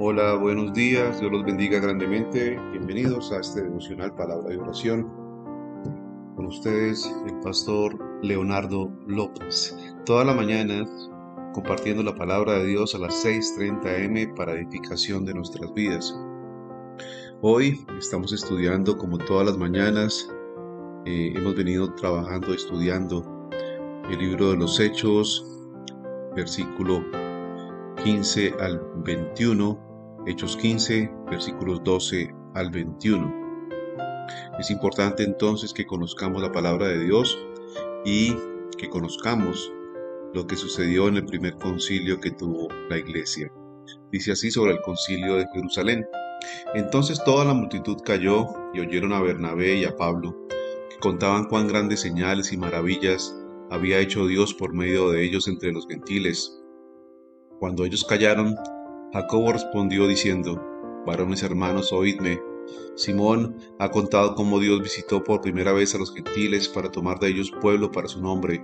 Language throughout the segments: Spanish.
Hola, buenos días, Dios los bendiga grandemente. Bienvenidos a este devocional Palabra de Oración. Con ustedes el pastor Leonardo López. Toda la mañana compartiendo la palabra de Dios a las 6.30 am para edificación de nuestras vidas. Hoy estamos estudiando como todas las mañanas. Eh, hemos venido trabajando, estudiando el libro de los Hechos, versículo 15 al 21 Hechos 15, versículos 12 al 21. Es importante entonces que conozcamos la palabra de Dios y que conozcamos lo que sucedió en el primer concilio que tuvo la iglesia. Dice así sobre el concilio de Jerusalén. Entonces toda la multitud cayó y oyeron a Bernabé y a Pablo, que contaban cuán grandes señales y maravillas había hecho Dios por medio de ellos entre los gentiles. Cuando ellos callaron, Jacobo respondió diciendo, Varones hermanos, oídme. Simón ha contado cómo Dios visitó por primera vez a los gentiles para tomar de ellos pueblo para su nombre.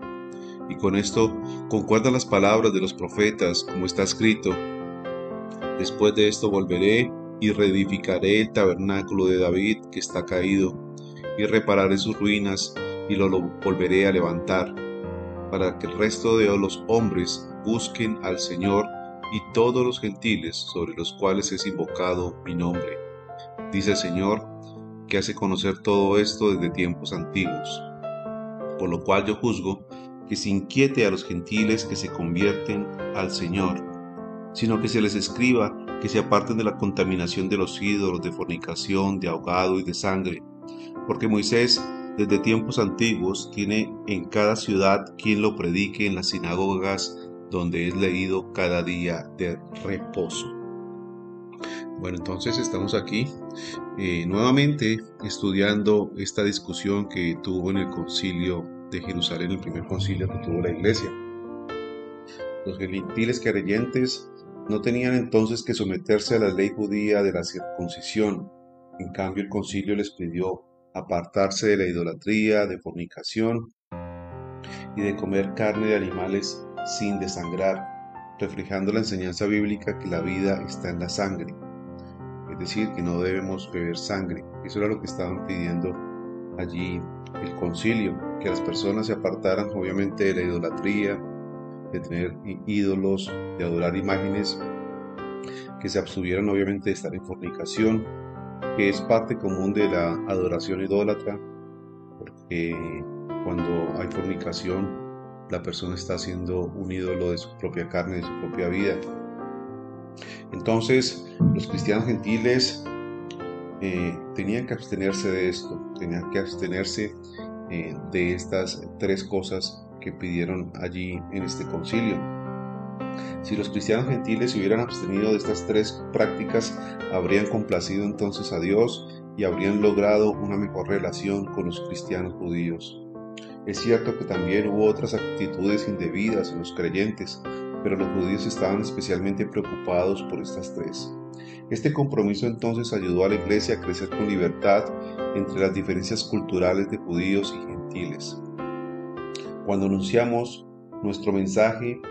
Y con esto concuerdan las palabras de los profetas, como está escrito. Después de esto volveré y reedificaré el tabernáculo de David que está caído, y repararé sus ruinas y lo, lo volveré a levantar, para que el resto de los hombres busquen al Señor y todos los gentiles sobre los cuales es invocado mi nombre. Dice el Señor, que hace conocer todo esto desde tiempos antiguos. Por lo cual yo juzgo que se inquiete a los gentiles que se convierten al Señor, sino que se les escriba que se aparten de la contaminación de los ídolos, de fornicación, de ahogado y de sangre, porque Moisés desde tiempos antiguos tiene en cada ciudad quien lo predique en las sinagogas donde es leído cada día de reposo. Bueno, entonces estamos aquí eh, nuevamente estudiando esta discusión que tuvo en el concilio de Jerusalén, el primer concilio que tuvo la iglesia. Los gentiles creyentes no tenían entonces que someterse a la ley judía de la circuncisión. En cambio, el concilio les pidió apartarse de la idolatría, de fornicación y de comer carne de animales sin desangrar, reflejando la enseñanza bíblica que la vida está en la sangre. Es decir, que no debemos beber sangre. Eso era lo que estaban pidiendo allí el concilio, que las personas se apartaran obviamente de la idolatría, de tener ídolos, de adorar imágenes, que se abstuvieran obviamente de estar en fornicación, que es parte común de la adoración idólatra, porque cuando hay fornicación la persona está siendo un ídolo de su propia carne, de su propia vida. Entonces, los cristianos gentiles eh, tenían que abstenerse de esto, tenían que abstenerse eh, de estas tres cosas que pidieron allí en este concilio. Si los cristianos gentiles se hubieran abstenido de estas tres prácticas, habrían complacido entonces a Dios y habrían logrado una mejor relación con los cristianos judíos. Es cierto que también hubo otras actitudes indebidas en los creyentes, pero los judíos estaban especialmente preocupados por estas tres. Este compromiso entonces ayudó a la iglesia a crecer con libertad entre las diferencias culturales de judíos y gentiles. Cuando anunciamos nuestro mensaje,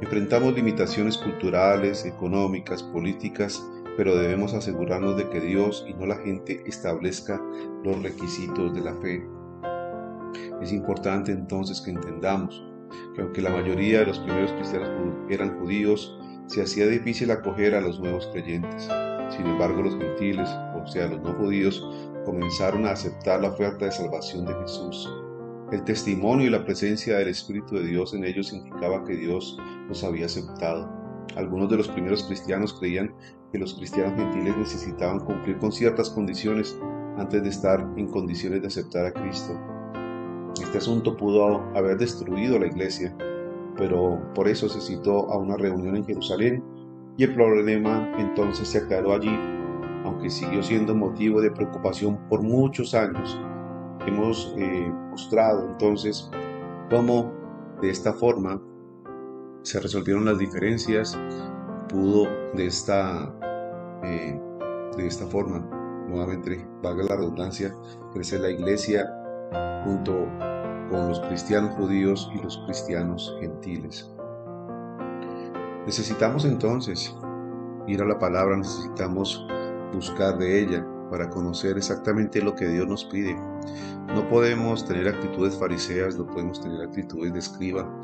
enfrentamos limitaciones culturales, económicas, políticas, pero debemos asegurarnos de que Dios y no la gente establezca los requisitos de la fe. Es importante entonces que entendamos que aunque la mayoría de los primeros cristianos eran judíos, se hacía difícil acoger a los nuevos creyentes. Sin embargo, los gentiles, o sea, los no judíos, comenzaron a aceptar la oferta de salvación de Jesús. El testimonio y la presencia del Espíritu de Dios en ellos indicaba que Dios los había aceptado. Algunos de los primeros cristianos creían que los cristianos gentiles necesitaban cumplir con ciertas condiciones antes de estar en condiciones de aceptar a Cristo. Este asunto pudo haber destruido la iglesia, pero por eso se citó a una reunión en Jerusalén y el problema entonces se aclaró allí, aunque siguió siendo motivo de preocupación por muchos años. Hemos eh, mostrado entonces cómo de esta forma se resolvieron las diferencias, pudo de esta, eh, de esta forma, nuevamente, valga la redundancia, crecer la iglesia junto con los cristianos judíos y los cristianos gentiles. Necesitamos entonces ir a la palabra necesitamos buscar de ella para conocer exactamente lo que Dios nos pide. No podemos tener actitudes fariseas, no podemos tener actitudes de escriba,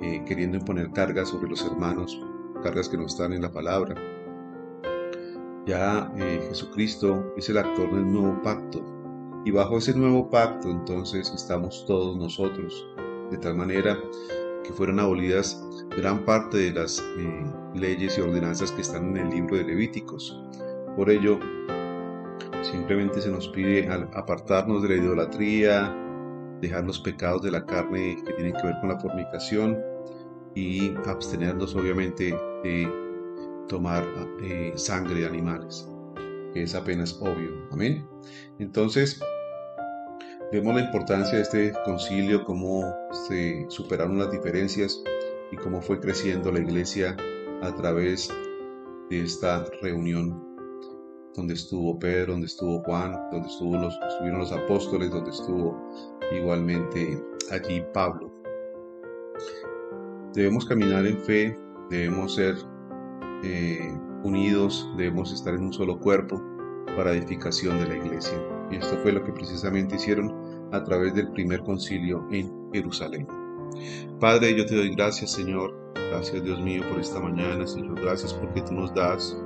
eh, queriendo imponer cargas sobre los hermanos, cargas que no están en la palabra. Ya eh, Jesucristo es el actor del nuevo pacto y bajo ese nuevo pacto entonces estamos todos nosotros, de tal manera que fueron abolidas gran parte de las eh, leyes y ordenanzas que están en el libro de Levíticos. Por ello, simplemente se nos pide apartarnos de la idolatría, dejar los pecados de la carne que tienen que ver con la fornicación y abstenernos obviamente de tomar eh, sangre de animales, que es apenas obvio. Amén. Entonces, vemos la importancia de este concilio, cómo se superaron las diferencias y cómo fue creciendo la iglesia a través de esta reunión donde estuvo Pedro, donde estuvo Juan, donde estuvo los, estuvieron los apóstoles, donde estuvo igualmente allí Pablo. Debemos caminar en fe, debemos ser eh, unidos, debemos estar en un solo cuerpo para edificación de la iglesia. Y esto fue lo que precisamente hicieron a través del primer concilio en Jerusalén. Padre, yo te doy gracias, Señor. Gracias, Dios mío, por esta mañana, Señor. Gracias porque tú nos das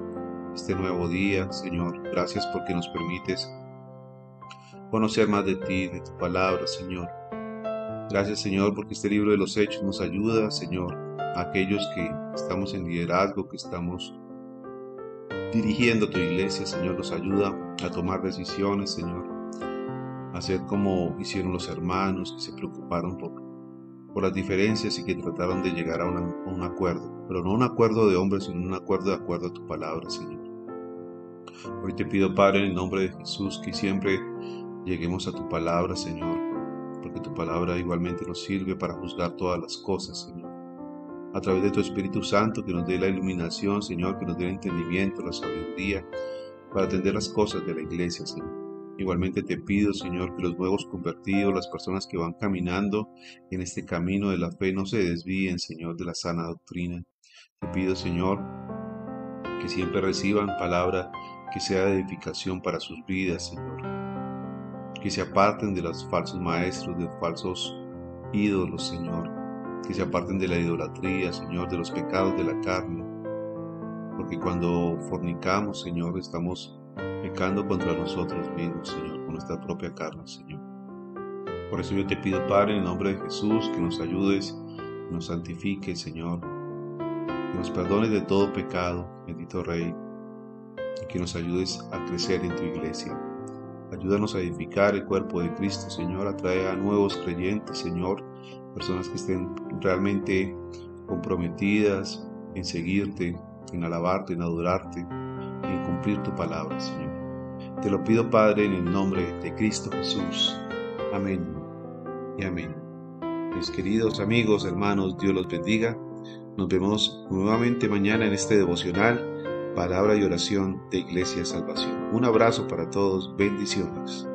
este nuevo día, Señor. Gracias porque nos permites conocer más de ti, de tu palabra, Señor. Gracias, Señor, porque este libro de los hechos nos ayuda, Señor, a aquellos que estamos en liderazgo, que estamos dirigiendo tu iglesia, Señor, nos ayuda a tomar decisiones, Señor, a hacer como hicieron los hermanos que se preocuparon por por las diferencias y que trataron de llegar a, un acuerdo, pero no un acuerdo de hombres, sino un acuerdo de acuerdo a tu palabra, Señor. Hoy te pido, Padre, en el nombre de Jesús, que siempre lleguemos a tu palabra, Señor, porque tu palabra igualmente nos sirve para juzgar todas las cosas, Señor. A través de tu Espíritu Santo, que nos dé la iluminación, Señor, que nos dé el entendimiento, la sabiduría, para atender las cosas de la iglesia, Señor. Igualmente te pido, Señor, que los nuevos convertidos, las personas que van caminando en este camino de la fe, no se desvíen, Señor, de la sana doctrina. Te pido, Señor, que siempre reciban palabra que sea de edificación para sus vidas, Señor. Que se aparten de los falsos maestros, de falsos ídolos, Señor. Que se aparten de la idolatría, Señor, de los pecados de la carne. Porque cuando fornicamos, Señor, estamos pecando contra nosotros mismos, Señor, con nuestra propia carne, Señor. Por eso yo te pido, Padre, en el nombre de Jesús, que nos ayudes, que nos santifiques, Señor, que nos perdones de todo pecado, bendito Rey, y que nos ayudes a crecer en tu iglesia. Ayúdanos a edificar el cuerpo de Cristo, Señor, atrae a nuevos creyentes, Señor, personas que estén realmente comprometidas en seguirte, en alabarte, en adorarte, en cumplir tu palabra, Señor. Te lo pido, Padre, en el nombre de Cristo Jesús. Amén y amén. Mis queridos amigos, hermanos, Dios los bendiga. Nos vemos nuevamente mañana en este devocional, palabra y oración de Iglesia Salvación. Un abrazo para todos, bendiciones.